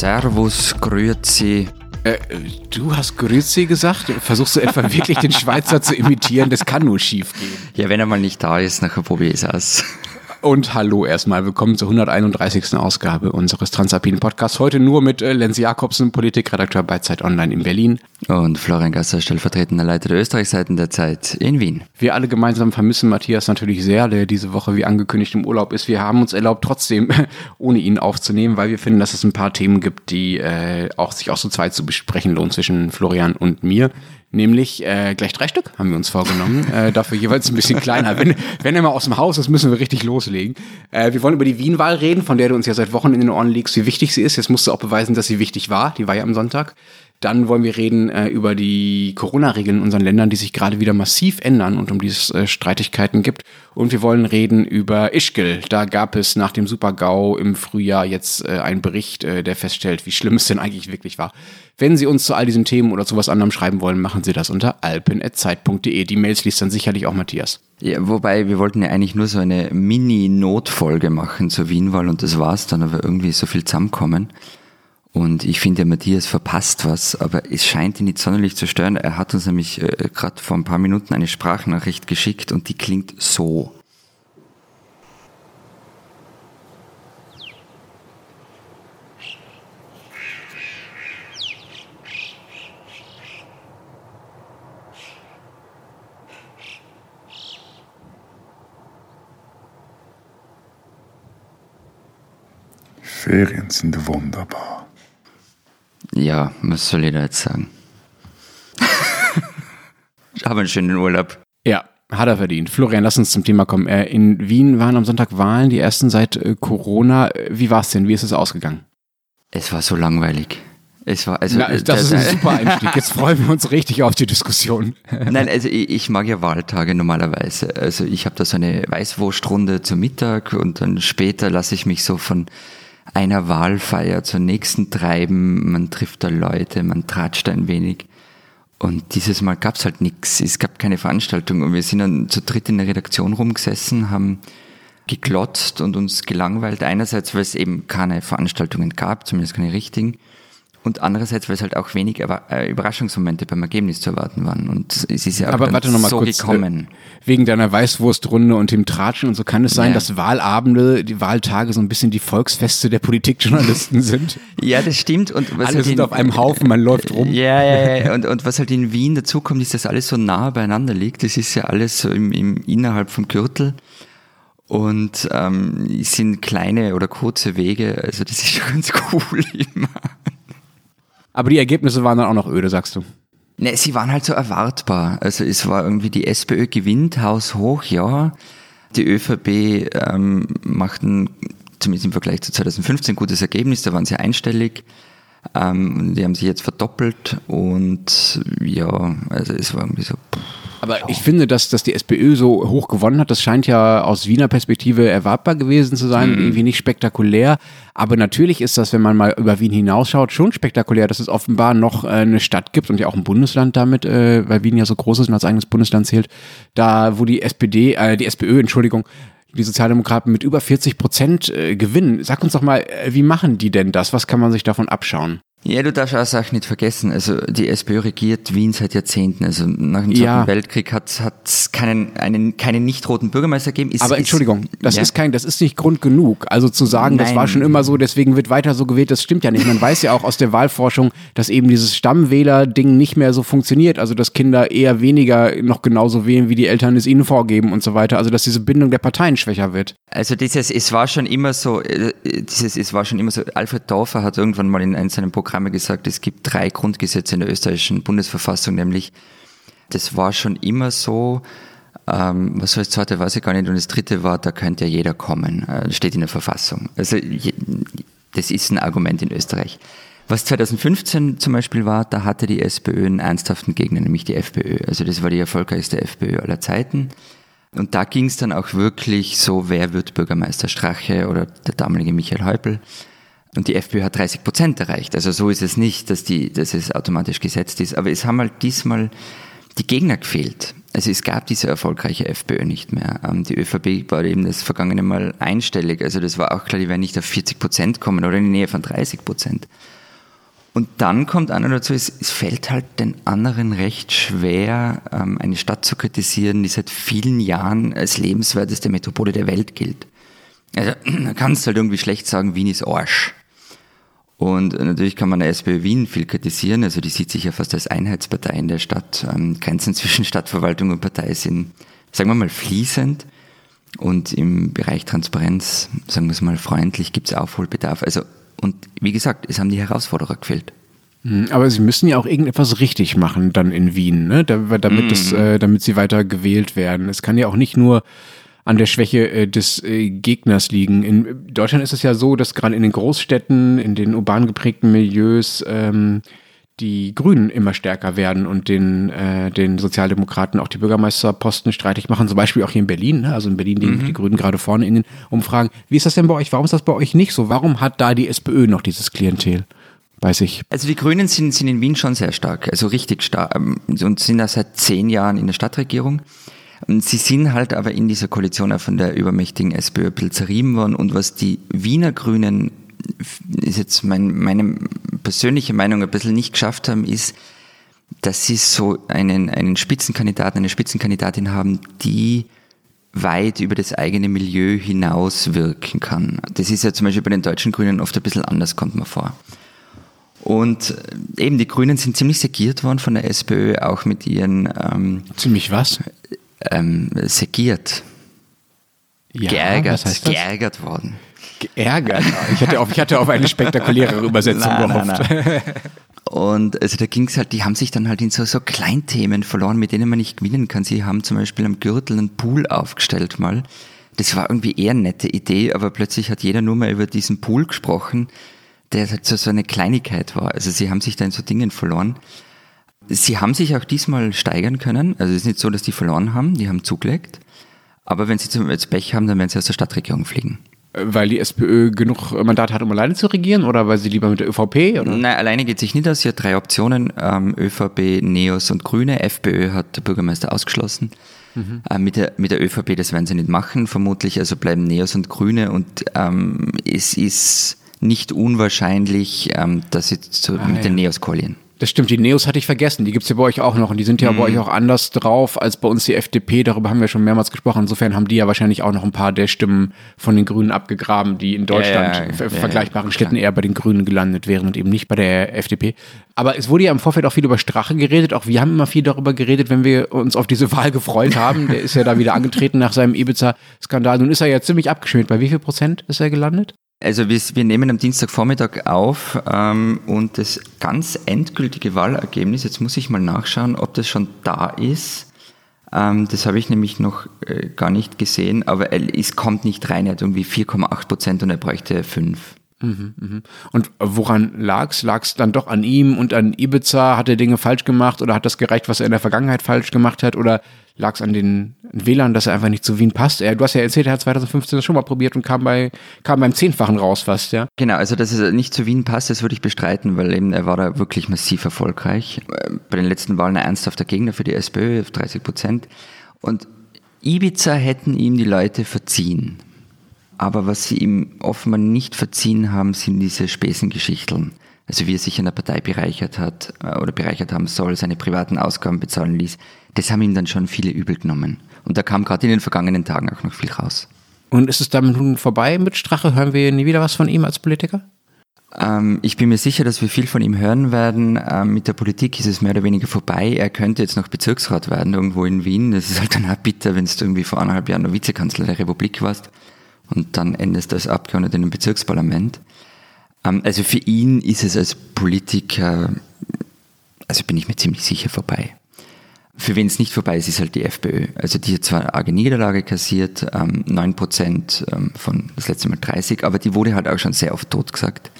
Servus, Grüezi. Äh, du hast Grüezi gesagt? Versuchst du etwa wirklich den Schweizer zu imitieren? Das kann nur schief gehen. Ja, wenn er mal nicht da ist, nachher probiere ich es aus. Und hallo erstmal, willkommen zur 131. Ausgabe unseres Transalpinen Podcasts. Heute nur mit äh, Lenz Jakobsen, Politikredakteur bei Zeit Online in Berlin. Und Florian Gasser, stellvertretender Leiter der Österreichseiten der Zeit in Wien. Wir alle gemeinsam vermissen Matthias natürlich sehr, der diese Woche wie angekündigt im Urlaub ist. Wir haben uns erlaubt, trotzdem ohne ihn aufzunehmen, weil wir finden, dass es ein paar Themen gibt, die äh, auch sich auch so zweit zu besprechen lohnt zwischen Florian und mir. Nämlich äh, gleich drei Stück haben wir uns vorgenommen. äh, dafür jeweils ein bisschen kleiner. Wenn, wenn er mal aus dem Haus ist, müssen wir richtig loslegen. Äh, wir wollen über die Wien-Wahl reden, von der du uns ja seit Wochen in den Ohren legst, wie wichtig sie ist. Jetzt musst du auch beweisen, dass sie wichtig war. Die war ja am Sonntag. Dann wollen wir reden äh, über die Corona-Regeln in unseren Ländern, die sich gerade wieder massiv ändern und um die es äh, Streitigkeiten gibt. Und wir wollen reden über Ischgl. Da gab es nach dem Super-GAU im Frühjahr jetzt äh, einen Bericht, äh, der feststellt, wie schlimm es denn eigentlich wirklich war. Wenn Sie uns zu all diesen Themen oder zu was anderem schreiben wollen, machen Sie das unter alpen.zeit.de. Die Mails liest dann sicherlich auch Matthias. Ja, wobei, wir wollten ja eigentlich nur so eine Mini-Notfolge machen zur Wienwahl und das war's dann, aber irgendwie so viel zusammenkommen. Und ich finde, Matthias verpasst was, aber es scheint ihn nicht sonderlich zu stören. Er hat uns nämlich äh, gerade vor ein paar Minuten eine Sprachnachricht geschickt und die klingt so. Ferien sind wunderbar. Ja, was soll ich da jetzt sagen? ich habe einen schönen Urlaub. Ja, hat er verdient. Florian, lass uns zum Thema kommen. Äh, in Wien waren am Sonntag Wahlen, die ersten seit äh, Corona. Wie war es denn? Wie ist es ausgegangen? Es war so langweilig. Es war also Na, das, das ist ein super Einstieg. Jetzt freuen wir uns richtig auf die Diskussion. Nein, also ich, ich mag ja Wahltage normalerweise. Also ich habe da so eine Weißwursтрunde zum Mittag und dann später lasse ich mich so von einer Wahlfeier zur nächsten treiben. Man trifft da Leute, man tratscht ein wenig. Und dieses Mal gab es halt nichts. Es gab keine Veranstaltung. Und wir sind dann zu dritt in der Redaktion rumgesessen, haben geglotzt und uns gelangweilt. Einerseits, weil es eben keine Veranstaltungen gab, zumindest keine richtigen. Und andererseits, weil es halt auch wenig äh, Überraschungsmomente beim Ergebnis zu erwarten waren. Und es ist ja auch Aber warte noch mal so kurz, gekommen. Äh, wegen deiner Weißwurstrunde und dem Tratschen und so kann es sein, Ja. dass Wahlabende, die Wahltage so ein bisschen die Volksfeste der Politikjournalisten sind. Ja, das stimmt. Und was Alle halt sind in- auf einem Haufen, man läuft rum. Ja, ja, ja. Und, und was halt in Wien dazukommt, ist, dass alles so nah beieinander liegt. Das ist ja alles so im, im innerhalb vom Gürtel. Und ähm, es sind kleine oder kurze Wege. Also das ist schon ganz cool immer. Aber die Ergebnisse waren dann auch noch öde, sagst du. Ne, sie waren halt so erwartbar. Also es war irgendwie, die SPÖ gewinnt, Haus hoch, ja. Die ÖVP ähm, machten, zumindest im Vergleich zu 2015, ein gutes Ergebnis, da waren sie einstellig. Ähm, die haben sich jetzt verdoppelt und ja, also es war irgendwie so. Pff. Aber ich finde, dass, dass die SPÖ so hoch gewonnen hat, das scheint ja aus Wiener Perspektive erwartbar gewesen zu sein, irgendwie nicht spektakulär. Aber natürlich ist das, wenn man mal über Wien hinausschaut, schon spektakulär, dass es offenbar noch äh, eine Stadt gibt und ja auch ein Bundesland damit, äh, weil Wien ja so groß ist und als eigenes Bundesland zählt, da wo die SPD, äh, die SPÖ, Entschuldigung, die Sozialdemokraten mit über 40 Prozent äh, gewinnen. Sag uns doch mal, äh, wie machen die denn das? Was kann man sich davon abschauen? Ja, du darfst auch Sachen nicht vergessen. Also die SPÖ regiert Wien seit Jahrzehnten. Also nach dem Zweiten Ja. Weltkrieg hat es keinen, einen, keinen nicht roten Bürgermeister gegeben. Ist, Aber Entschuldigung, das ja. ist kein, das ist nicht Grund genug. Also zu sagen, das Nein. war schon immer so, deswegen wird weiter so gewählt, das stimmt ja nicht. Man weiß ja auch aus der Wahlforschung, dass eben dieses Stammwähler-Ding nicht mehr so funktioniert. Also dass Kinder eher weniger noch genauso wählen, wie die Eltern es ihnen vorgeben und so weiter. Also dass diese Bindung der Parteien schwächer wird. Also dieses, es war schon immer so, äh, dieses, es war schon immer so, Alfred Dorfer hat irgendwann mal in einem seiner Programme gesagt, es gibt drei Grundgesetze in der österreichischen Bundesverfassung, nämlich, das war schon immer so, ähm, was war das zweite, weiß ich gar nicht, und das dritte war, da könnte ja jeder kommen, äh, steht in der Verfassung. Also, je- das ist ein Argument in Österreich. Was 2015 zum Beispiel war, da hatte die SPÖ einen ernsthaften Gegner, nämlich die FPÖ. Also das war die erfolgreichste FPÖ aller Zeiten. Und da ging es dann auch wirklich so, wer wird Bürgermeister Strache oder der damalige Michael Häupl. Und die FPÖ hat 30 Prozent erreicht. Also so ist es nicht, dass, die, dass es automatisch gesetzt ist. Aber es haben halt diesmal die Gegner gefehlt. Also es gab diese erfolgreiche FPÖ nicht mehr. Ähm, die ÖVP war eben das vergangene Mal einstellig. Also das war auch klar, die werden nicht auf 40 Prozent kommen oder in die Nähe von 30 Prozent. Und dann kommt einer dazu, es, es fällt halt den anderen recht schwer, ähm, eine Stadt zu kritisieren, die seit vielen Jahren als lebenswerteste Metropole der Welt gilt. Also da kannst du halt irgendwie schlecht sagen, Wien ist Arsch. Und natürlich kann man der SPÖ Wien viel kritisieren. Also die sieht sich ja fast als Einheitspartei in der Stadt. Ähm, Grenzen zwischen Stadtverwaltung und Partei sind, sagen wir mal, fließend. Und im Bereich Transparenz, sagen wir es mal freundlich, gibt es Aufholbedarf. Also, und wie gesagt, es haben die Herausforderer gefehlt. Hm, aber sie müssen ja auch irgendetwas richtig machen dann in Wien, ne? damit, mm. es, äh, damit sie weiter gewählt werden. Es kann ja auch nicht nur an der Schwäche äh, des äh, Gegners liegen. In Deutschland ist es ja so, dass gerade in den Großstädten, in den urban geprägten Milieus ähm, die Grünen immer stärker werden und den, äh, den Sozialdemokraten auch die Bürgermeisterposten streitig machen, zum Beispiel auch hier in Berlin. Ne? Also in Berlin liegen mhm. die Grünen gerade vorne in den Umfragen. Wie ist das denn bei euch? Warum ist das bei euch nicht so? Warum hat da die SPÖ noch dieses Klientel? bei sich? Also die Grünen sind, sind in Wien schon sehr stark, also richtig stark ähm, und sind da seit zehn Jahren in der Stadtregierung. Sie sind halt aber in dieser Koalition auch von der übermächtigen SPÖ ein bisschen zerrieben worden. Und was die Wiener Grünen, ist jetzt mein, meine persönliche Meinung, ein bisschen nicht geschafft haben, ist, dass sie so einen, einen Spitzenkandidaten, eine Spitzenkandidatin haben, die weit über das eigene Milieu hinaus wirken kann. Das ist ja zum Beispiel bei den deutschen Grünen oft ein bisschen anders, kommt man vor. Und eben die Grünen sind ziemlich segiert worden von der SPÖ, auch mit ihren... Ähm, ziemlich was? Ähm, segiert. Ja, geärgert, geärgert worden. Geärgert? Ich hatte auf, ich hatte auf eine spektakulärere Übersetzung nein, gehofft. Nein, nein. Und also da ging es halt, die haben sich dann halt in so, so Kleinthemen verloren, mit denen man nicht gewinnen kann. Sie haben zum Beispiel am Gürtel einen Pool aufgestellt mal. Das war irgendwie eher eine nette Idee, aber plötzlich hat jeder nur mal über diesen Pool gesprochen, der halt so, so eine Kleinigkeit war. Also sie haben sich da in so Dingen verloren. Sie haben sich auch diesmal steigern können. Also es ist nicht so, dass die verloren haben, die haben zugelegt. Aber wenn sie zum jetzt Pech haben, dann werden sie aus der Stadtregierung fliegen. Weil die SPÖ genug Mandate hat, um alleine zu regieren oder weil sie lieber mit der ÖVP? Oder? Nein, alleine geht sich nicht aus. Sie hat drei Optionen, ähm, ÖVP, Neos und Grüne. FPÖ hat der Bürgermeister ausgeschlossen. Mhm. Äh, mit, der, mit der ÖVP, das werden sie nicht machen, vermutlich. Also bleiben Neos und Grüne und ähm, es ist nicht unwahrscheinlich, ähm, dass sie zu, ah, mit ja. den Neos koalieren. Das stimmt, die Neos hatte ich vergessen. Die gibt's ja bei euch auch noch und die sind ja mhm. bei euch auch anders drauf als bei uns die FDP. Darüber haben wir schon mehrmals gesprochen. Insofern haben die ja wahrscheinlich auch noch ein paar der Stimmen von den Grünen abgegraben, die in Deutschland ja, ja, ja, vergleichbaren Städten eher bei den Grünen gelandet wären und eben nicht bei der FDP. Aber es wurde ja im Vorfeld auch viel über Strache geredet. Auch wir haben immer viel darüber geredet, wenn wir uns auf diese Wahl gefreut haben. Der ist ja da wieder angetreten nach seinem Ibiza-Skandal. Nun ist er ja ziemlich abgeschmiert. Bei wie viel Prozent ist er gelandet? Also wir, wir nehmen am Dienstagvormittag auf ähm, und das ganz endgültige Wahlergebnis, jetzt muss ich mal nachschauen, ob das schon da ist. Ähm, das habe ich nämlich noch äh, gar nicht gesehen, aber es kommt nicht rein. Er hat irgendwie 4,8 Prozent und er bräuchte 5. Mhm, mhm. Und woran lag's? Lag's dann doch an ihm und an Ibiza? Hat er Dinge falsch gemacht oder hat das gereicht, was er in der Vergangenheit falsch gemacht hat? Oder lag's an den WLAN, dass er einfach nicht zu Wien passt? Er, du hast ja erzählt, er hat 2015 das schon mal probiert und kam, bei, kam beim Zehnfachen raus fast, ja? Genau, also dass er nicht zu Wien passt, das würde ich bestreiten, weil eben er war da wirklich massiv erfolgreich. Bei den letzten Wahlen ein ernsthafter Gegner für die SPÖ, auf 30 Prozent. Und Ibiza hätten ihm die Leute verziehen. Aber was sie ihm offenbar nicht verziehen haben, sind diese Späßengeschichteln. Also wie er sich in der Partei bereichert hat äh, oder bereichert haben soll, seine privaten Ausgaben bezahlen ließ. Das haben ihm dann schon viele übel genommen. Und da kam gerade in den vergangenen Tagen auch noch viel raus. Und ist es damit nun vorbei mit Strache? Hören wir nie wieder was von ihm als Politiker? Ähm, ich bin mir sicher, dass wir viel von ihm hören werden. Ähm, mit der Politik ist es mehr oder weniger vorbei. Er könnte jetzt noch Bezirksrat werden, irgendwo in Wien. Das ist halt dann auch bitter, wenn du irgendwie vor anderthalb Jahren noch Vizekanzler der Republik warst und dann endest als Abgeordneter einem Bezirksparlament. Ähm, also für ihn ist es als Politiker, also bin ich mir ziemlich sicher vorbei. Für wen es nicht vorbei ist, ist halt die FPÖ. Also die hat zwar eine arge Niederlage kassiert, ähm, 9% ähm, von das letzte Mal 30, aber die wurde halt auch schon sehr oft totgesagt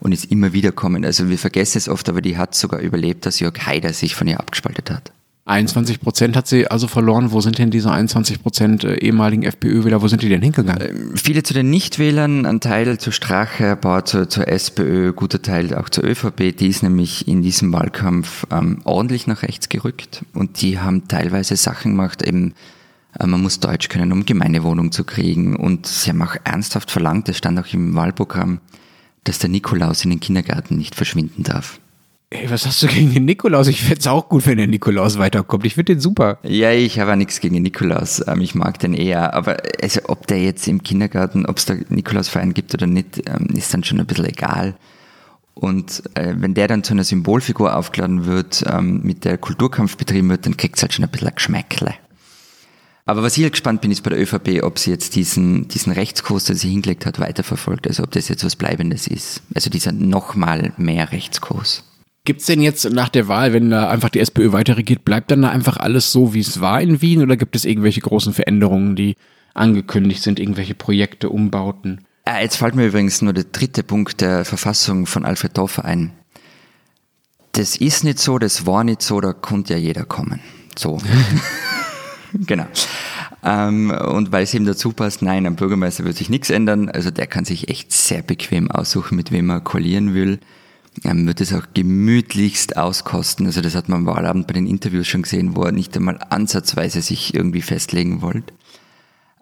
und ist immer wieder kommen. Also wir vergessen es oft, aber die hat sogar überlebt, dass Jörg Haider sich von ihr abgespaltet hat. 21 Prozent hat sie also verloren. Wo sind denn diese 21 Prozent äh, ehemaligen FPÖ-Wähler, wo sind die denn hingegangen? Ähm, viele zu den Nichtwählern, ein Teil zu Strache, ein paar zur, zur SPÖ, guter Teil auch zur ÖVP. Die ist nämlich in diesem Wahlkampf ähm, ordentlich nach rechts gerückt und die haben teilweise Sachen gemacht, eben äh, man muss Deutsch können, um Gemeindewohnung zu kriegen und sie haben auch ernsthaft verlangt, das stand auch im Wahlprogramm, dass der Nikolaus in den Kindergarten nicht verschwinden darf. Ey, was hast du gegen den Nikolaus? Ich fände es auch gut, wenn der Nikolaus weiterkommt. Ich finde den super. Ja, ich habe auch nichts gegen den Nikolaus. Ähm, ich mag den eher. Aber also, ob der jetzt im Kindergarten, ob es da Nikolausverein gibt oder nicht, ähm, ist dann schon ein bisschen egal. Und äh, wenn der dann zu einer Symbolfigur aufgeladen wird, ähm, mit der Kulturkampf betrieben wird, dann kriegt es halt schon ein bisschen ein Geschmäckle. Aber was ich halt gespannt bin, ist bei der ÖVP, ob sie jetzt diesen, diesen Rechtskurs, den sie hingelegt hat, weiterverfolgt. Also ob das jetzt was Bleibendes ist. Also dieser nochmal mehr Rechtskurs. Gibt es denn jetzt nach der Wahl, wenn da einfach die SPÖ weiter regiert, bleibt dann da einfach alles so, wie es war in Wien oder gibt es irgendwelche großen Veränderungen, die angekündigt sind, irgendwelche Projekte, Umbauten? Ah, jetzt fällt mir übrigens nur der dritte Punkt der Verfassung von Alfred Dorfer ein. Das ist nicht so, das war nicht so, da konnte ja jeder kommen. So. genau. Ähm, und weil es ihm dazu passt, nein, am Bürgermeister wird sich nichts ändern. Also der kann sich echt sehr bequem aussuchen, mit wem er koalieren will ähm, wird es auch gemütlichst auskosten. Also das hat man am Wahlabend bei den Interviews schon gesehen, wo er nicht einmal ansatzweise sich irgendwie festlegen wollte.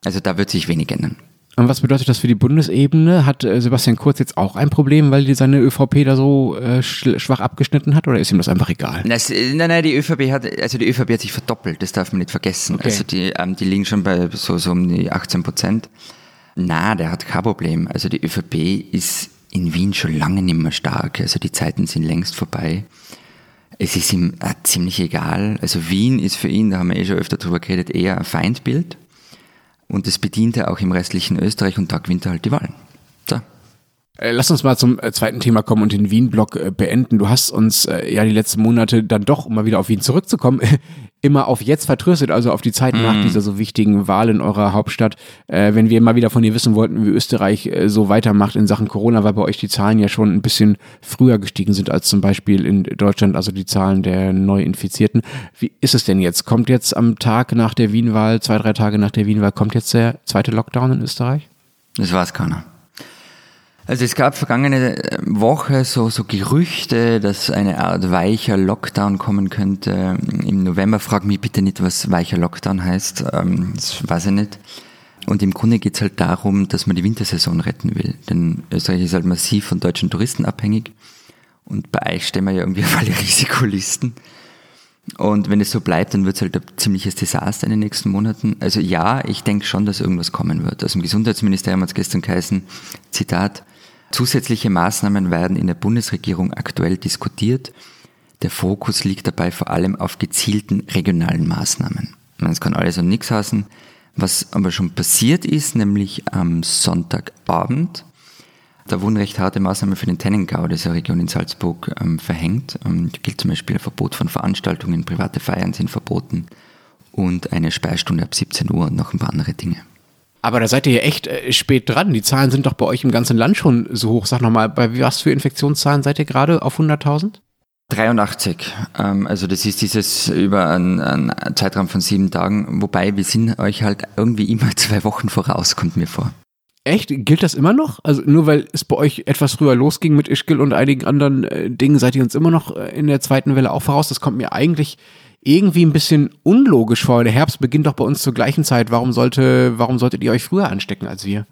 Also da wird sich wenig ändern. Und was bedeutet das für die Bundesebene? Hat äh, Sebastian Kurz jetzt auch ein Problem, weil die seine ÖVP da so äh, schwach abgeschnitten hat oder ist ihm das einfach egal? Das, nein, nein, die ÖVP hat, also die ÖVP hat sich verdoppelt, das darf man nicht vergessen. Okay. Also die, ähm, die liegen schon bei so, so um die 18 Prozent. Na, der hat kein Problem. Also die ÖVP ist in Wien schon lange nicht mehr stark. Also die Zeiten sind längst vorbei. Es ist ihm äh, ziemlich egal. Also Wien ist für ihn, da haben wir eh schon öfter drüber geredet, eher ein Feindbild. Und das bedient er auch im restlichen Österreich und da gewinnt er halt die Wahlen. So. Äh, lass uns mal zum äh, zweiten Thema kommen und den Wien-Block äh, beenden. Du hast uns ja die letzten Monate dann doch, um mal wieder auf Wien zurückzukommen, immer auf jetzt vertröstet, also auf die Zeit mm. nach dieser so wichtigen Wahl in eurer Hauptstadt. Äh, wenn wir mal wieder von dir wissen wollten, wie Österreich äh, so weitermacht in Sachen Corona, weil bei euch die Zahlen ja schon ein bisschen früher gestiegen sind als zum Beispiel in Deutschland, also die Zahlen der Neuinfizierten. Wie ist es denn jetzt? Kommt jetzt am Tag nach der Wienwahl, zwei, drei Tage nach der Wienwahl, kommt jetzt der zweite Lockdown in Österreich? Das weiß keiner. Also es gab vergangene äh, Woche so, so Gerüchte, dass eine Art weicher Lockdown kommen könnte. Im November frag mich bitte nicht, was weicher Lockdown heißt. Ähm, das weiß ich nicht. Und im Grunde geht es halt darum, dass man die Wintersaison retten will. Denn Österreich ist halt massiv von deutschen Touristen abhängig. Und bei euch stehen wir ja irgendwie auf alle Risikolisten. Und wenn es so bleibt, dann wird es halt ein ziemliches Desaster in den nächsten Monaten. Also ja, ich denke schon, dass irgendwas kommen wird. Aus dem Gesundheitsministerium hat es gestern geheißen, Zitat, Zusätzliche Maßnahmen werden in der Bundesregierung aktuell diskutiert. Der Fokus liegt dabei vor allem auf gezielten regionalen Maßnahmen. Das kann alles und nichts heißen. Was aber schon passiert ist, nämlich am Sonntagabend, da wurden recht harte Maßnahmen für den Tennengau, dieser Region in Salzburg, ähm, verhängt. Ähm, gilt zum Beispiel ein Verbot von Veranstaltungen, private Feiern sind verboten und eine Speistunde ab 17 Uhr und noch ein paar andere Dinge. Aber da seid ihr ja echt äh, spät dran. Die Zahlen sind doch bei euch im ganzen Land schon so hoch. Sag nochmal, bei was für Infektionszahlen seid ihr gerade auf 100.000? 83. Ähm, also das ist dieses über einen, einen, Zeitraum von sieben Tagen. Wobei wir sind euch halt irgendwie immer zwei Wochen voraus, kommt mir vor. Echt? Gilt das immer noch? Also nur weil es bei euch etwas früher losging mit Ischgl und einigen anderen äh, Dingen, seid ihr uns immer noch äh, in der zweiten Welle auch voraus? Das kommt mir eigentlich irgendwie ein bisschen unlogisch vor. Der Herbst beginnt doch bei uns zur gleichen Zeit. Warum sollte, warum solltet ihr euch früher anstecken als wir?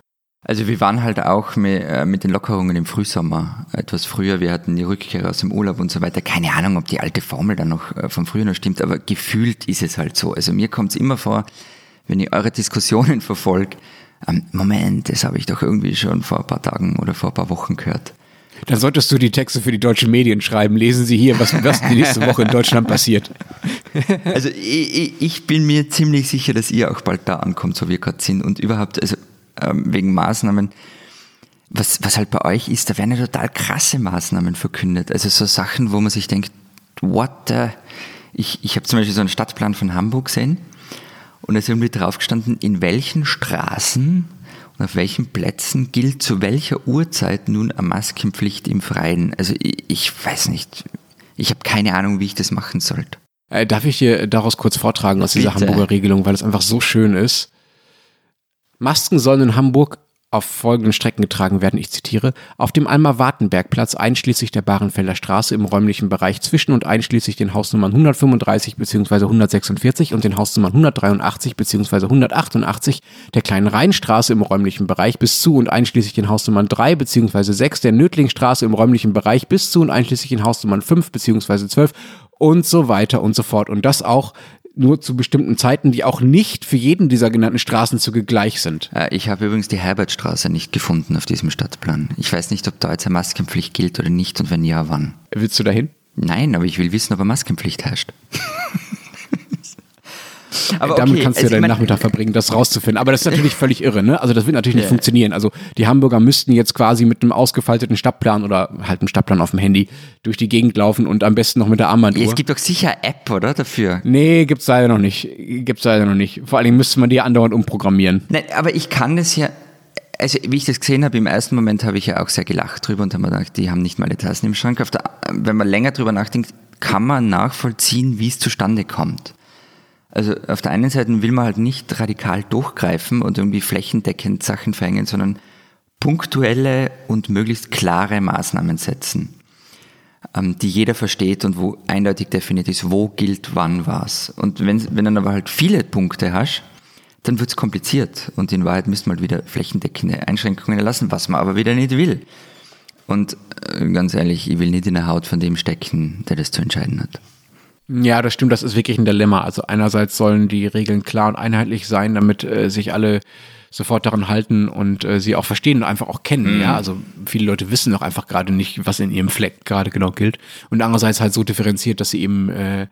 Also wir waren halt auch mit, äh, mit den Lockerungen im Frühsommer etwas früher. Wir hatten die Rückkehr aus dem Urlaub und so weiter. Keine Ahnung, ob die alte Formel dann noch äh, von früher noch stimmt, aber gefühlt ist es halt so. Also mir kommt es immer vor, wenn ich eure Diskussionen verfolge, ähm, Moment, das habe ich doch irgendwie schon vor ein paar Tagen oder vor ein paar Wochen gehört. Dann solltest du die Texte für die deutschen Medien schreiben. Lesen Sie hier, was, was die nächste Woche in Deutschland passiert. Also ich, ich, bin mir ziemlich sicher, dass ihr auch bald da ankommt, so wie wir gerade sind. Und überhaupt, also ähm, wegen Maßnahmen, was, was halt bei euch ist, da werden ja total krasse Maßnahmen verkündet. Also so Sachen, wo man sich denkt, what the... Ich, ich habe zum Beispiel so einen Stadtplan von Hamburg gesehen und da ist irgendwie drauf gestanden, in welchen Straßen und auf welchen Plätzen gilt zu welcher Uhrzeit nun eine Maskenpflicht im Freien? Also ich, ich weiß nicht. Ich habe keine Ahnung, wie ich das machen sollte. Äh, darf ich dir daraus kurz vortragen aus dieser Bitte. Hamburger Regelung, weil es einfach so schön ist? Masken sollen in Hamburg auf folgenden Strecken getragen werden, ich zitiere, auf dem Alma-Wartenberg-Platz einschließlich der Barenfelder Straße im räumlichen Bereich zwischen und einschließlich den Hausnummern 135 bzw. 146 und den Hausnummern 183 bzw. 188 der kleinen Rheinstraße im räumlichen Bereich bis zu und einschließlich den Hausnummern 3 bzw. 6 der Nötlingstraße im räumlichen Bereich bis zu und einschließlich den Hausnummern 5 bzw. 12 und so weiter und so fort. Und das auch nur zu bestimmten Zeiten, die auch nicht für jeden dieser genannten Straßenzüge gleich sind. Äh, Ich habe übrigens die Herbertstraße nicht gefunden auf diesem Stadtplan. Ich weiß nicht, ob da jetzt eine Maskenpflicht gilt oder nicht und wenn ja, wann. Willst du dahin? Nein, aber ich will wissen, ob eine Maskenpflicht herrscht. aber Damit okay, kannst du ja also ich deinen Nachmittag verbringen, das rauszufinden. Aber das ist natürlich völlig irre, ne? Also das wird natürlich nicht Ja. funktionieren. Also die Hamburger müssten jetzt quasi mit einem ausgefalteten Stadtplan oder halt einem Stadtplan auf dem Handy durch die Gegend laufen und am besten noch mit der Armbanduhr. Es gibt doch sicher App, oder? Dafür. nee, gibt's leider noch nicht. Gibt's leider noch nicht. Vor allen Dingen müsste man die andauernd umprogrammieren. Nein, aber ich kann das ja. Also, wie ich das gesehen habe, im ersten Moment habe ich ja auch sehr gelacht drüber und habe mir gedacht, die haben nicht mal die Tassen im Schrank. Der, wenn man länger drüber nachdenkt, kann man nachvollziehen, wie es zustande kommt. Also auf der einen Seite will man halt nicht radikal durchgreifen und irgendwie flächendeckend Sachen verhängen, sondern punktuelle und möglichst klare Maßnahmen setzen, ähm, die jeder versteht und wo eindeutig definiert ist, wo gilt wann was. Und wenn, wenn dann aber halt viele Punkte hast, dann wird es kompliziert und in Wahrheit müsste man halt wieder flächendeckende Einschränkungen erlassen, was man aber wieder nicht will. Und äh, ganz ehrlich, ich will nicht in der Haut von dem stecken, der das zu entscheiden hat. Ja, das stimmt, das ist wirklich ein Dilemma. Also einerseits sollen die Regeln klar und einheitlich sein, damit äh, sich alle sofort daran halten und äh, sie auch verstehen und einfach auch kennen. Ja, also viele Leute wissen auch einfach gerade nicht, was in ihrem Fleck gerade genau gilt. Und andererseits halt so differenziert, dass sie eben äh,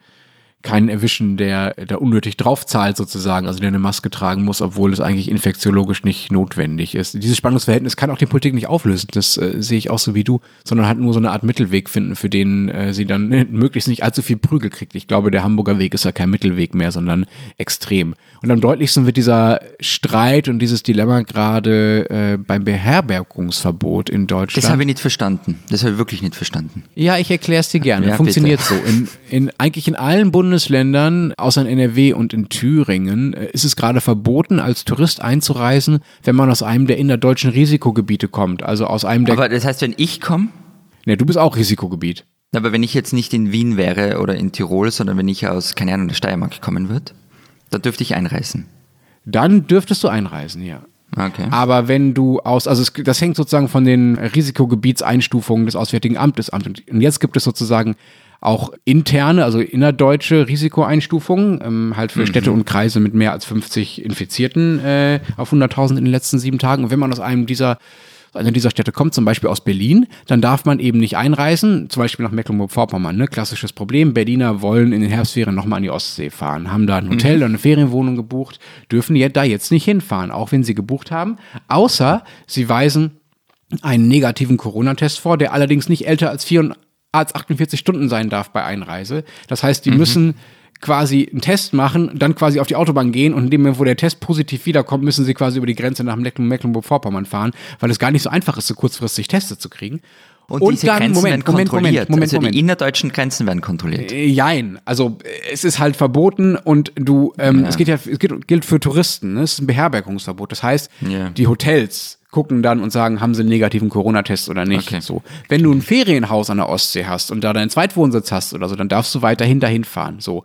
keinen erwischen, der da unnötig draufzahlt sozusagen, also der eine Maske tragen muss, obwohl es eigentlich infektiologisch nicht notwendig ist. Dieses Spannungsverhältnis kann auch die Politik nicht auflösen, das äh, sehe ich auch so wie du, sondern halt nur so eine Art Mittelweg finden, für den äh, sie dann möglichst nicht allzu viel Prügel kriegt. Ich glaube, der Hamburger Weg ist ja kein Mittelweg mehr, sondern extrem. Und am deutlichsten wird dieser Streit und dieses Dilemma gerade äh, beim Beherbergungsverbot in Deutschland. Das habe ich nicht verstanden. Das habe ich wirklich nicht verstanden. Ja, ich erkläre es dir gerne. Ja, Funktioniert bitte. so. In, in eigentlich in allen Bundesländern, außer in NRW und in Thüringen, äh, ist es gerade verboten, als Tourist einzureisen, wenn man aus einem der innerdeutschen Risikogebiete kommt. Also aus einem der. Aber das heißt, wenn ich komme, ne, du bist auch Risikogebiet. aber wenn ich jetzt nicht in Wien wäre oder in Tirol, sondern wenn ich aus, keine Ahnung, der Steiermark kommen würde, dann dürfte ich einreisen. Dann dürftest du einreisen, ja. Okay. Aber wenn du aus, also es, das hängt sozusagen von den Risikogebietseinstufungen des Auswärtigen Amtes ab. Und jetzt gibt es sozusagen auch interne, also innerdeutsche Risikoeinstufungen, ähm, halt für Städte und Kreise mit mehr als 50 Infizierten äh, auf 100.000 in den letzten sieben Tagen. Und wenn man aus einem dieser einer dieser Städte kommt, zum Beispiel aus Berlin, dann darf man eben nicht einreisen, zum Beispiel nach Mecklenburg-Vorpommern. Ne? Klassisches Problem. Berliner wollen in den Herbstferien nochmal an die Ostsee fahren, haben da ein Hotel oder eine Ferienwohnung gebucht, dürfen ja da jetzt nicht hinfahren, auch wenn sie gebucht haben, außer sie weisen einen negativen Corona-Test vor, der allerdings nicht älter als, 4, als 48 Stunden sein darf bei Einreise. Das heißt, die müssen quasi einen Test machen, dann quasi auf die Autobahn gehen und in dem Moment, wo der Test positiv wiederkommt, müssen sie quasi über die Grenze nach Mecklen- Mecklenburg-Vorpommern fahren, weil es gar nicht so einfach ist, so kurzfristig Teste zu kriegen. Und, diese Grenzen werden kontrolliert. Moment, also Moment. die innerdeutschen Grenzen werden kontrolliert. Äh, Jein, also äh, es ist halt verboten und du, ähm, es geht ja, es gilt, gilt für Touristen, ne? es ist ein Beherbergungsverbot. Das heißt, Ja. die Hotels gucken dann und sagen, haben sie einen negativen Corona-Test oder nicht. Okay. So, wenn du ein Ferienhaus an der Ostsee hast und da deinen Zweitwohnsitz hast oder so, dann darfst du weiterhin dahin fahren. So,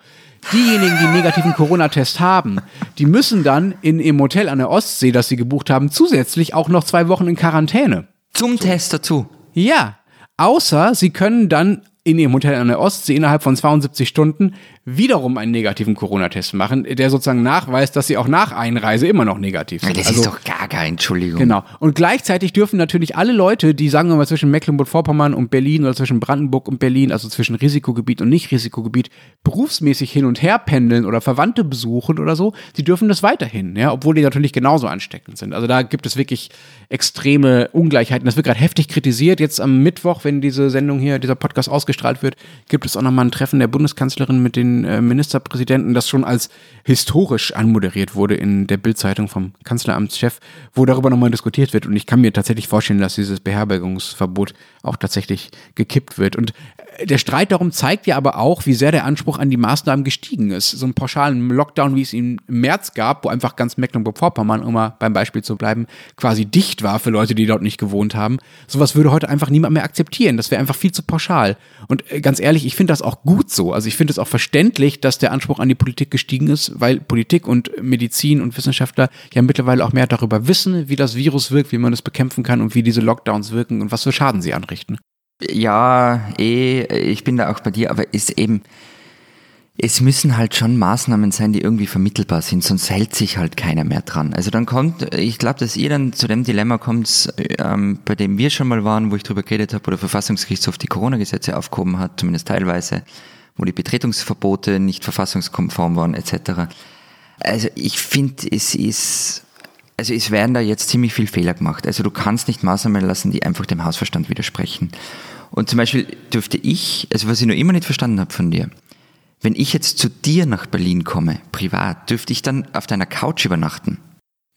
diejenigen, die einen negativen Corona-Test haben, die müssen dann in ihrem Hotel an der Ostsee, das sie gebucht haben, zusätzlich auch noch zwei Wochen in Quarantäne. Zum Test dazu. Ja, außer sie können dann in ihrem Hotel an der Ostsee innerhalb von 72 Stunden wiederum einen negativen Corona-Test machen, der sozusagen nachweist, dass sie auch nach Einreise immer noch negativ sind. Das Also- ist doch gaga, Entschuldigung. Genau. Und gleichzeitig dürfen natürlich alle Leute, die sagen wir mal zwischen Mecklenburg-Vorpommern und Berlin oder zwischen Brandenburg und Berlin, also zwischen Risikogebiet und Nicht-Risikogebiet, berufsmäßig hin und her pendeln oder Verwandte besuchen oder so, die dürfen das weiterhin, ja, obwohl die natürlich genauso ansteckend sind. Also da gibt es wirklich extreme Ungleichheiten. Das wird gerade heftig kritisiert. Jetzt am Mittwoch, wenn diese Sendung hier, dieser Podcast ausgestrahlt ausgestrahlt wird, gibt es auch nochmal ein Treffen der Bundeskanzlerin mit den äh, Ministerpräsidenten, das schon als historisch anmoderiert wurde in der Bildzeitung vom Kanzleramtschef, wo darüber nochmal diskutiert wird. Und ich kann mir tatsächlich vorstellen, dass dieses Beherbergungsverbot auch tatsächlich gekippt wird. Und der Streit darum zeigt ja aber auch, wie sehr der Anspruch an die Maßnahmen gestiegen ist. So einen pauschalen Lockdown, wie es ihn im März gab, wo einfach ganz Mecklenburg-Vorpommern, um mal beim Beispiel zu bleiben, quasi dicht war für Leute, die dort nicht gewohnt haben. Sowas würde heute einfach niemand mehr akzeptieren. Das wäre einfach viel zu pauschal. Und äh, ganz ehrlich, ich finde das auch gut so. Also ich finde es auch verständlich, dass der Anspruch an die Politik gestiegen ist, weil Politik und Medizin und Wissenschaftler ja mittlerweile auch mehr darüber wissen, wie das Virus wirkt, wie man es bekämpfen kann und wie diese Lockdowns wirken und was für Schaden sie anrichten. Ja, eh, ich bin da auch bei dir, aber ist eben, es müssen halt schon Maßnahmen sein, die irgendwie vermittelbar sind, sonst hält sich halt keiner mehr dran. Also dann kommt, ich glaube, dass ihr dann zu dem Dilemma kommt, ähm, bei dem wir schon mal waren, wo ich drüber geredet habe, wo der Verfassungsgerichtshof die Corona-Gesetze aufgehoben hat, zumindest teilweise, wo die Betretungsverbote nicht verfassungskonform waren, etc. Also ich finde, es ist also es werden da jetzt ziemlich viel Fehler gemacht. Also du kannst nicht Maßnahmen lassen, die einfach dem Hausverstand widersprechen. Und zum Beispiel dürfte ich, also was ich noch immer nicht verstanden habe von dir, wenn ich jetzt zu dir nach Berlin komme, privat, dürfte ich dann auf deiner Couch übernachten?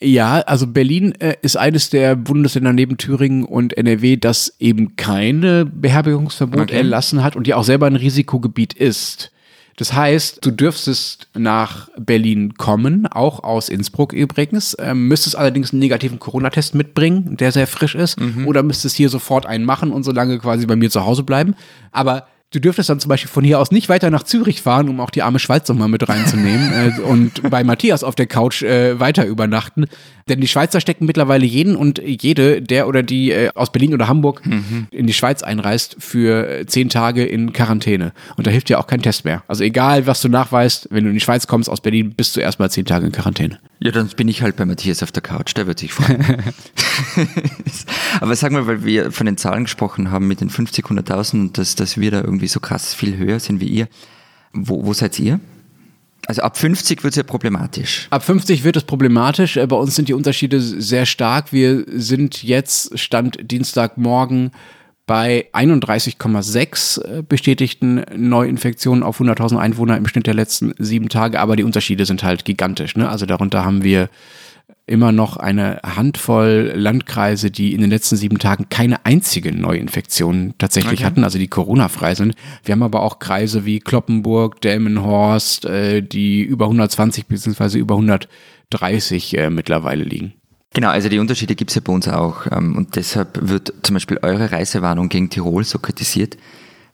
Ja, also Berlin äh, ist eines der Bundesländer neben Thüringen und NRW, das eben keine Beherbergungsverbot okay. erlassen hat und ja auch selber ein Risikogebiet ist. Das heißt, du dürftest nach Berlin kommen, auch aus Innsbruck übrigens, ähm, müsstest allerdings einen negativen Corona-Test mitbringen, der sehr frisch ist, mhm. oder müsstest hier sofort einen machen und so lange quasi bei mir zu Hause bleiben. Aber Du dürftest dann zum Beispiel von hier aus nicht weiter nach Zürich fahren, um auch die arme Schweiz nochmal mit reinzunehmen äh, und bei Matthias auf der Couch äh, weiter übernachten. Denn die Schweizer stecken mittlerweile jeden und jede, der oder die äh, aus Berlin oder Hamburg mhm. in die Schweiz einreist, für äh, zehn Tage in Quarantäne. Und da hilft ja auch kein Test mehr. Also egal, was du nachweist, wenn du in die Schweiz kommst aus Berlin, bist du erstmal zehn Tage in Quarantäne. Ja, dann bin ich halt bei Matthias auf der Couch, der wird sich freuen. Aber sag mal, weil wir von den Zahlen gesprochen haben mit den 50, 100.000, dass, dass wir da irgendwie so krass viel höher sind wie ihr. Wo, wo seid ihr? Also ab 50 wird es ja problematisch. Ab 50 wird es problematisch. Bei uns sind die Unterschiede sehr stark. Wir sind jetzt, Stand Dienstagmorgen, bei 31,6 äh, bestätigten Neuinfektionen auf 100.000 Einwohner im Schnitt der letzten sieben Tage. Aber die Unterschiede sind halt gigantisch. Ne? Also darunter haben wir immer noch eine Handvoll Landkreise, die in den letzten sieben Tagen keine einzige Neuinfektion tatsächlich okay. hatten, also die Corona-frei sind. Wir haben aber auch Kreise wie Kloppenburg, Delmenhorst, äh, die über 120 bzw. über 130 äh, mittlerweile liegen. Genau, also die Unterschiede gibt es ja bei uns auch. Ähm, und deshalb wird zum Beispiel eure Reisewarnung gegen Tirol so kritisiert,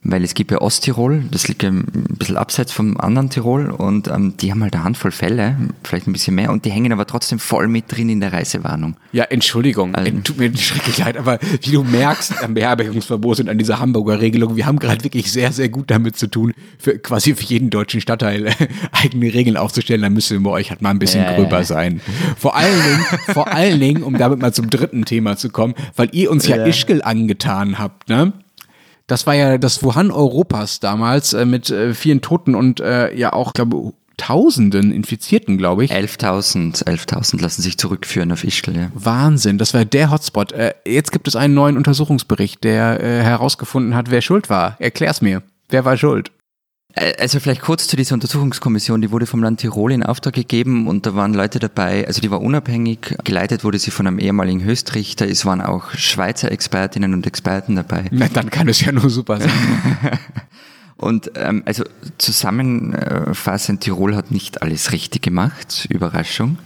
weil es gibt ja Osttirol, das liegt ja ein bisschen abseits vom anderen Tirol und ähm, die haben halt eine Handvoll Fälle, vielleicht ein bisschen mehr und die hängen aber trotzdem voll mit drin in der Reisewarnung. Ja, Entschuldigung, also, tut mir schrecklich leid, aber wie du merkst am Beherbergungsverbot und an dieser Hamburger Regelung, wir haben gerade wirklich sehr, sehr gut damit zu tun, für, quasi für jeden deutschen Stadtteil eigene Regeln aufzustellen, dann müssen wir bei euch halt mal ein bisschen äh. gröber sein. Vor allen Dingen, vor allen Dingen, um damit mal zum dritten Thema zu kommen, weil ihr uns ja, ja Ischgl angetan habt, ne? Das war ja das Wuhan Europas damals äh, mit äh, vielen Toten und äh, ja auch, glaube Tausenden Infizierten, glaube ich. 11.000, 11.000 lassen sich zurückführen auf Ischgl, ja. Wahnsinn, das war der Hotspot. Äh, jetzt gibt es einen neuen Untersuchungsbericht, der äh, herausgefunden hat, wer schuld war. Erklär's mir. Wer war schuld? Äh, also vielleicht kurz zu dieser Untersuchungskommission, die wurde vom Land Tirol in Auftrag gegeben und da waren Leute dabei, also die war unabhängig, geleitet wurde sie von einem ehemaligen Höchstrichter, es waren auch Schweizer Expertinnen und Experten dabei. Na, dann kann es ja nur super sein. und ähm, also zusammenfassend, Tirol hat nicht alles richtig gemacht, Überraschung.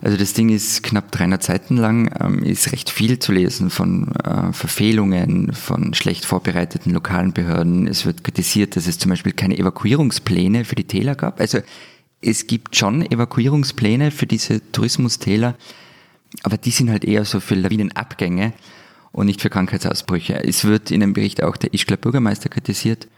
Also das Ding ist knapp 300 Seiten lang, ähm, ist recht viel zu lesen von äh, Verfehlungen, von schlecht vorbereiteten lokalen Behörden. Es wird kritisiert, dass es zum Beispiel keine Evakuierungspläne für die Täler gab. Also es gibt schon Evakuierungspläne für diese Tourismustäler, aber die sind halt eher so für Lawinenabgänge und nicht für Krankheitsausbrüche. Es wird in dem Bericht auch der Ischgler Bürgermeister kritisiert,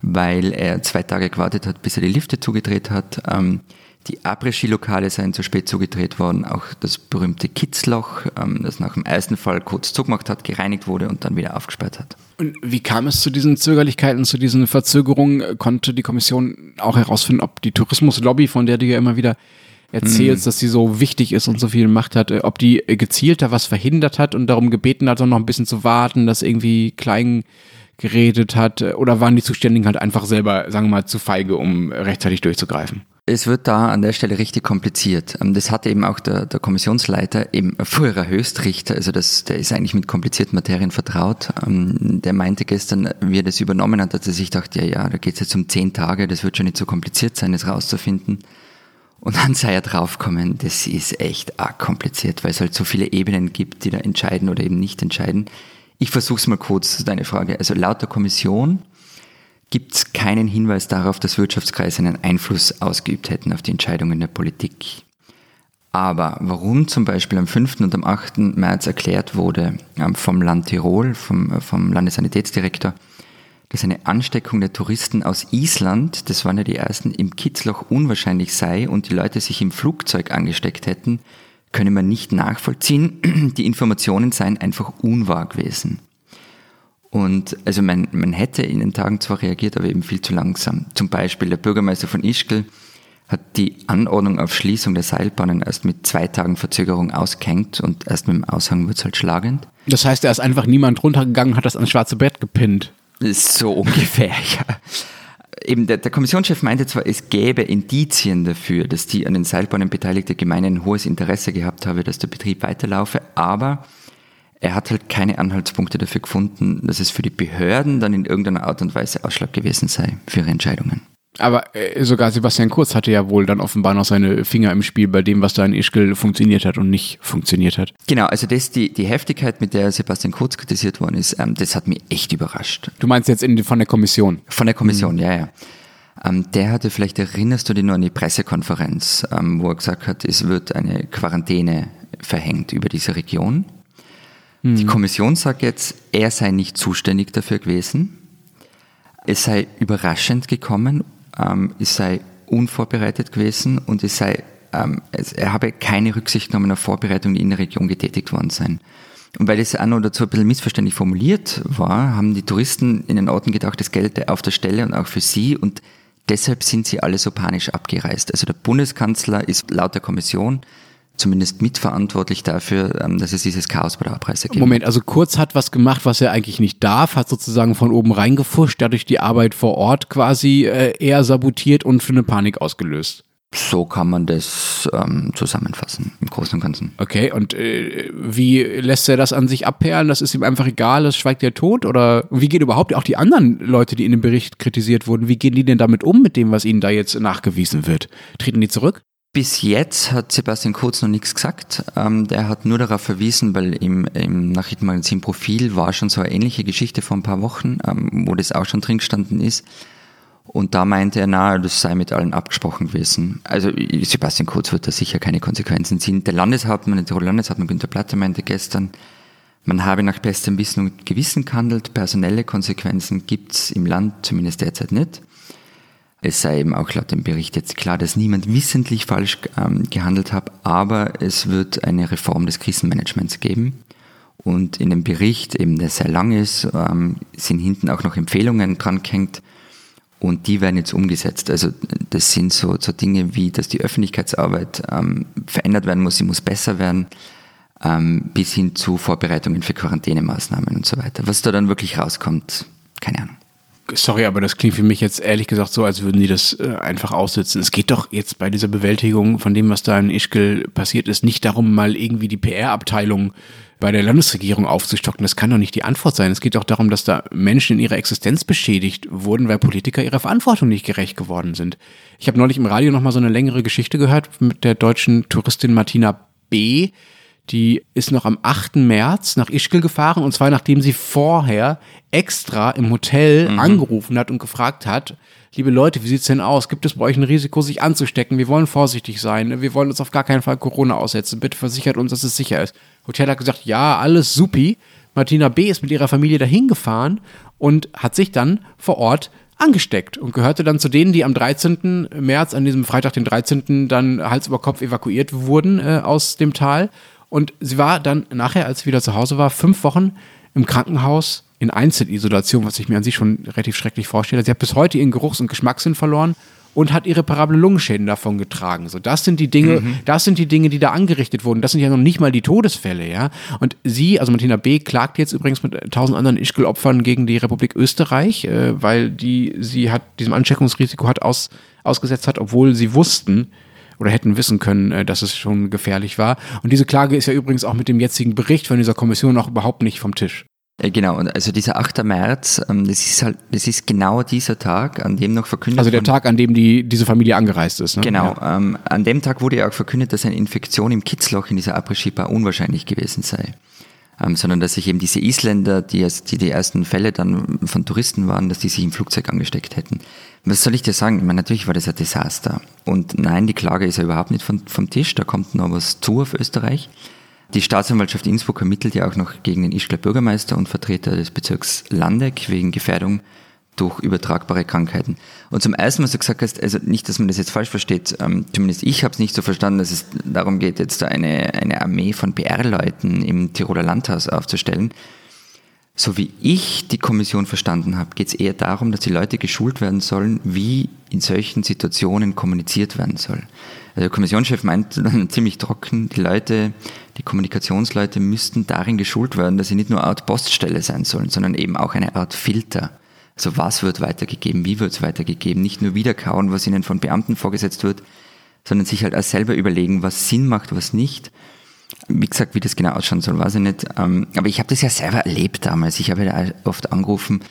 weil er zwei Tage gewartet hat, bis er die Lifte zugedreht hat. Ähm, die Après-Ski-Lokale seien zu spät zugedreht worden. Auch das berühmte Kitzloch, ähm, das nach dem ersten Fall kurz zugemacht hat, gereinigt wurde und dann wieder aufgesperrt hat. Und wie kam es zu diesen Zögerlichkeiten, zu diesen Verzögerungen? Konnte die Kommission auch herausfinden, ob die Tourismuslobby, von der du ja immer wieder erzählst, hm. dass sie so wichtig ist und so viel Macht hat, äh, ob die gezielt da was verhindert hat und darum gebeten hat, noch ein bisschen zu warten, dass irgendwie klein geredet hat? Oder waren die Zuständigen halt einfach selber, sagen wir mal, zu feige, um rechtzeitig durchzugreifen? Es wird da an der Stelle richtig kompliziert. Ähm, das hatte eben auch der, der Kommissionsleiter, eben früherer Höchstrichter, also das, der ist eigentlich mit komplizierten Materien vertraut. Ähm, der meinte gestern, wie er das übernommen hat, dass er sich dachte, ja, ja, da geht es jetzt um zehn Tage, das wird schon nicht so kompliziert sein, das rauszufinden. Und dann sei er draufgekommen, das ist echt arg kompliziert, weil es halt so viele Ebenen gibt, die da entscheiden oder eben nicht entscheiden. Ich versuche es mal kurz, deine Frage. Also laut der Kommission gibt es keinen Hinweis darauf, dass Wirtschaftskreise einen Einfluss ausgeübt hätten auf die Entscheidungen der Politik. Aber warum zum Beispiel am 5. und am 8. März erklärt wurde ähm, vom Land Tirol, vom, äh, vom Landessanitätsdirektor, dass eine Ansteckung der Touristen aus Island, das waren ja die ersten, im Kitzloch unwahrscheinlich sei und die Leute sich im Flugzeug angesteckt hätten, könne man nicht nachvollziehen. Die Informationen seien einfach unwahr gewesen. Und also man, man hätte in den Tagen zwar reagiert, aber eben viel zu langsam. Zum Beispiel der Bürgermeister von Ischgl hat die Anordnung auf Schließung der Seilbahnen erst mit zwei Tagen Verzögerung ausgehängt und erst mit dem Aushang wird es halt schlagend. Das heißt, er ist einfach niemand runtergegangen und hat das ans schwarze Brett gepinnt. So ungefähr, ja. Eben der, der, Kommissionschef meinte zwar, es gäbe Indizien dafür, dass die an den Seilbahnen beteiligte Gemeinde ein hohes Interesse gehabt habe, dass der Betrieb weiterlaufe, aber er hat halt keine Anhaltspunkte dafür gefunden, dass es für die Behörden dann in irgendeiner Art und Weise Ausschlag gewesen sei für ihre Entscheidungen. Aber äh, sogar Sebastian Kurz hatte ja wohl dann offenbar noch seine Finger im Spiel bei dem, was da in Ischgl funktioniert hat und nicht funktioniert hat. Genau, also das, die, die Heftigkeit, mit der Sebastian Kurz kritisiert worden ist, ähm, das hat mich echt überrascht. Du meinst jetzt in, von der Kommission? Von der Kommission, mhm. ja, ja. Ähm, der hatte, vielleicht erinnerst du dich nur an die Pressekonferenz, ähm, wo er gesagt hat, es wird eine Quarantäne verhängt über diese Region. Die hm. Kommission sagt jetzt, er sei nicht zuständig dafür gewesen. Es sei überraschend gekommen, ähm, es sei unvorbereitet gewesen und es sei, ähm, es, er habe keine Rücksicht genommen auf Vorbereitungen, die in der Region getätigt worden seien. Und weil es auch noch dazu ein bisschen missverständlich formuliert war, haben die Touristen in den Orten gedacht, das gelte auf der Stelle und auch für sie und deshalb sind sie alle so panisch abgereist. Also der Bundeskanzler ist laut der Kommission zumindest mitverantwortlich dafür, ähm, dass es dieses Chaos bei der Abreise gibt. Moment, also Kurz hat was gemacht, was er eigentlich nicht darf, hat sozusagen von oben reingefuscht, dadurch die Arbeit vor Ort quasi äh, eher sabotiert und für eine Panik ausgelöst. So kann man das ähm, zusammenfassen, im Großen und Ganzen. Okay, und äh, wie lässt er das an sich abperlen? Das ist ihm einfach egal, das schweigt er tot? Oder wie gehen überhaupt auch die anderen Leute, die in dem Bericht kritisiert wurden, wie gehen die denn damit um, mit dem, was ihnen da jetzt nachgewiesen wird? Treten die zurück? Bis jetzt hat Sebastian Kurz noch nichts gesagt. Ähm, der hat nur darauf verwiesen, weil im, im Nachrichtenmagazin Profil war schon so eine ähnliche Geschichte vor ein paar Wochen, ähm, wo das auch schon drin gestanden ist. Und da meinte er, na, das sei mit allen abgesprochen gewesen. Also Sebastian Kurz wird da sicher keine Konsequenzen ziehen. Der Landeshauptmann, der Landeshauptmann Günter Platter meinte gestern, man habe nach bestem Wissen und Gewissen gehandelt. Personelle Konsequenzen gibt's im Land zumindest derzeit nicht. Es sei eben auch laut dem Bericht jetzt klar, dass niemand wissentlich falsch ähm, gehandelt hat, aber es wird eine Reform des Krisenmanagements geben. Und in dem Bericht, eben der sehr lang ist, ähm, sind hinten auch noch Empfehlungen dran gehängt und die werden jetzt umgesetzt. Also das sind so, so Dinge wie, dass die Öffentlichkeitsarbeit ähm, verändert werden muss, sie muss besser werden, ähm, bis hin zu Vorbereitungen für Quarantänemaßnahmen und so weiter. Was da dann wirklich rauskommt, keine Ahnung. Sorry, aber das klingt für mich jetzt ehrlich gesagt so, als würden die das äh, einfach aussitzen. Es geht doch jetzt bei dieser Bewältigung von dem, was da in Ischgl passiert ist, nicht darum, mal irgendwie die PR-Abteilung bei der Landesregierung aufzustocken. Das kann doch nicht die Antwort sein. Es geht doch darum, dass da Menschen in ihrer Existenz beschädigt wurden, weil Politiker ihrer Verantwortung nicht gerecht geworden sind. Ich habe neulich im Radio nochmal so eine längere Geschichte gehört mit der deutschen Touristin Martina B., die ist noch am 8. März nach Ischgl gefahren und zwar nachdem sie vorher extra im Hotel mhm. angerufen hat und gefragt hat, liebe Leute, wie sieht's denn aus? Gibt es bei euch ein Risiko, sich anzustecken? Wir wollen vorsichtig sein. Wir wollen uns auf gar keinen Fall Corona aussetzen. Bitte versichert uns, dass es sicher ist. Hotel hat gesagt, ja, alles supi. Martina B. ist mit ihrer Familie dahin gefahren und hat sich dann vor Ort angesteckt und gehörte dann zu denen, die am 13. März, an diesem Freitag, den 13., dann Hals über Kopf evakuiert wurden äh, aus dem Tal und sie war dann nachher, als sie wieder zu Hause war, fünf Wochen im Krankenhaus in Einzelisolation, was ich mir an sich schon relativ schrecklich vorstelle. Sie hat bis heute ihren Geruchs- und Geschmackssinn verloren und hat irreparable Lungenschäden davon getragen. So, das sind die Dinge, mhm. das sind die Dinge, die da angerichtet wurden. Das sind ja noch nicht mal die Todesfälle, ja. Und sie, also Martina B., klagt jetzt übrigens mit tausend anderen Ischgl-Opfern gegen die Republik Österreich, äh, weil die sie hat diesem Ansteckungsrisiko hat aus, ausgesetzt hat, obwohl sie wussten, oder hätten wissen können, äh, dass es schon gefährlich war. Und diese Klage ist ja übrigens auch mit dem jetzigen Bericht von dieser Kommission noch überhaupt nicht vom Tisch. Äh, genau, also dieser 8. März, ähm, das ist halt, das ist genau dieser Tag, an dem noch verkündet Also der Tag, an dem die, diese Familie angereist ist. Ne? Genau, ja. ähm, an dem Tag wurde ja auch verkündet, dass eine Infektion im Kitzloch in dieser Après-Ski-Bar unwahrscheinlich gewesen sei. Ähm, sondern dass sich eben diese Isländer, die, die die ersten Fälle dann von Touristen waren, dass die sich im Flugzeug angesteckt hätten. Was soll ich dir sagen? Ich meine, natürlich war das ein Desaster. Und nein, die Klage ist ja überhaupt nicht vom, vom Tisch, da kommt noch was zu auf Österreich. Die Staatsanwaltschaft Innsbruck ermittelt ja auch noch gegen den Ischgler Bürgermeister und Vertreter des Bezirks Landeck wegen Gefährdung durch übertragbare Krankheiten. Und zum ersten, was du gesagt hast, also nicht, dass man das jetzt falsch versteht, ähm, zumindest ich habe es nicht so verstanden, dass es darum geht, jetzt eine, eine Armee von PR-Leuten im Tiroler Landhaus aufzustellen. So wie ich die Kommission verstanden habe, geht es eher darum, dass die Leute geschult werden sollen, wie in solchen Situationen kommuniziert werden soll. Also der Kommissionschef meint dann ziemlich trocken, die Leute, die Kommunikationsleute müssten darin geschult werden, dass sie nicht nur Art Poststelle sein sollen, sondern eben auch eine Art Filter. Also was wird weitergegeben, wie wird es weitergegeben, nicht nur wiederkauen, was ihnen von Beamten vorgesetzt wird, sondern sich halt auch selber überlegen, was Sinn macht, was nicht. Wie gesagt, wie das genau ausschauen soll, weiß ich nicht. Ähm, aber ich habe das ja selber erlebt damals. Ich habe ja oft angerufen,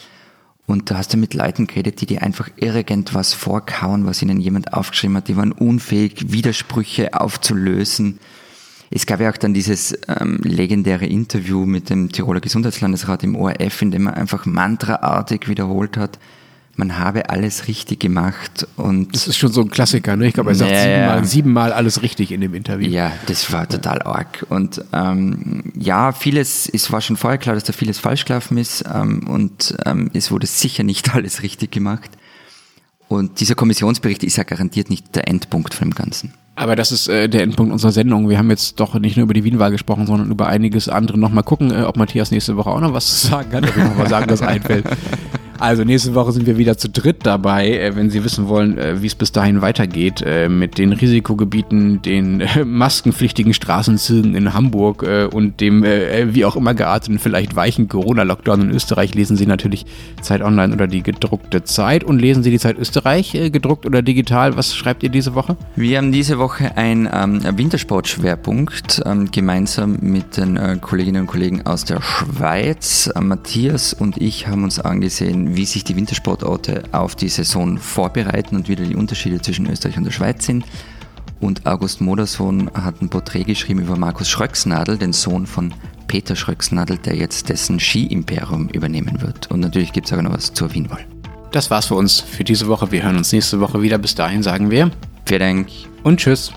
und da hast du mit Leuten geredet, die dir einfach irgendwas vorkauen, was ihnen jemand aufgeschrieben hat. Die waren unfähig, Widersprüche aufzulösen. Es gab ja auch dann dieses ähm, legendäre Interview mit dem Tiroler Gesundheitslandesrat im ORF, in dem er einfach mantraartig wiederholt hat, man habe alles richtig gemacht und. Das ist schon so ein Klassiker, ne? Ich glaube, er sagt ja, siebenmal, siebenmal alles richtig in dem Interview. Ja, das war total arg. Und ähm, ja, vieles, es war schon vorher klar, dass da vieles falsch gelaufen ist ähm, und ähm, es wurde sicher nicht alles richtig gemacht. Und dieser Kommissionsbericht ist ja garantiert nicht der Endpunkt von dem Ganzen. Aber das ist äh, der Endpunkt unserer Sendung. Wir haben jetzt doch nicht nur über die Wienwahl gesprochen, sondern über einiges andere. Noch mal gucken, äh, ob Matthias nächste Woche auch noch was zu sagen hat, ob er noch mal sagen, das einfällt. Also nächste Woche sind wir wieder zu dritt dabei, äh, wenn Sie wissen wollen, äh, wie es bis dahin weitergeht äh, mit den Risikogebieten, den maskenpflichtigen Straßenzügen in Hamburg und dem wie auch immer gearteten, vielleicht weichen Corona-Lockdown in Österreich. Lesen Sie natürlich Zeit Online oder die gedruckte Zeit und lesen Sie die Zeit Österreich gedruckt oder digital. Was schreibt ihr diese Woche? Wir haben diese Woche einen ähm, Wintersportschwerpunkt ähm, gemeinsam mit den äh, Kolleginnen und Kollegen aus der Schweiz. Matthias und ich haben uns angesehen, wie sich die Wintersportorte auf die Saison vorbereiten und wieder die Unterschiede zwischen Österreich und der Schweiz sind. Und August Modersohn hat ein Porträt geschrieben über Markus Schröcksnadel, den Sohn von Peter Schröcksnadel, der jetzt dessen Ski-Imperium übernehmen wird. Und natürlich gibt es auch noch was zur Wienwahl. Das war's für uns für diese Woche. Wir hören uns nächste Woche wieder. Bis dahin sagen wir. Vielen Dank. Und tschüss.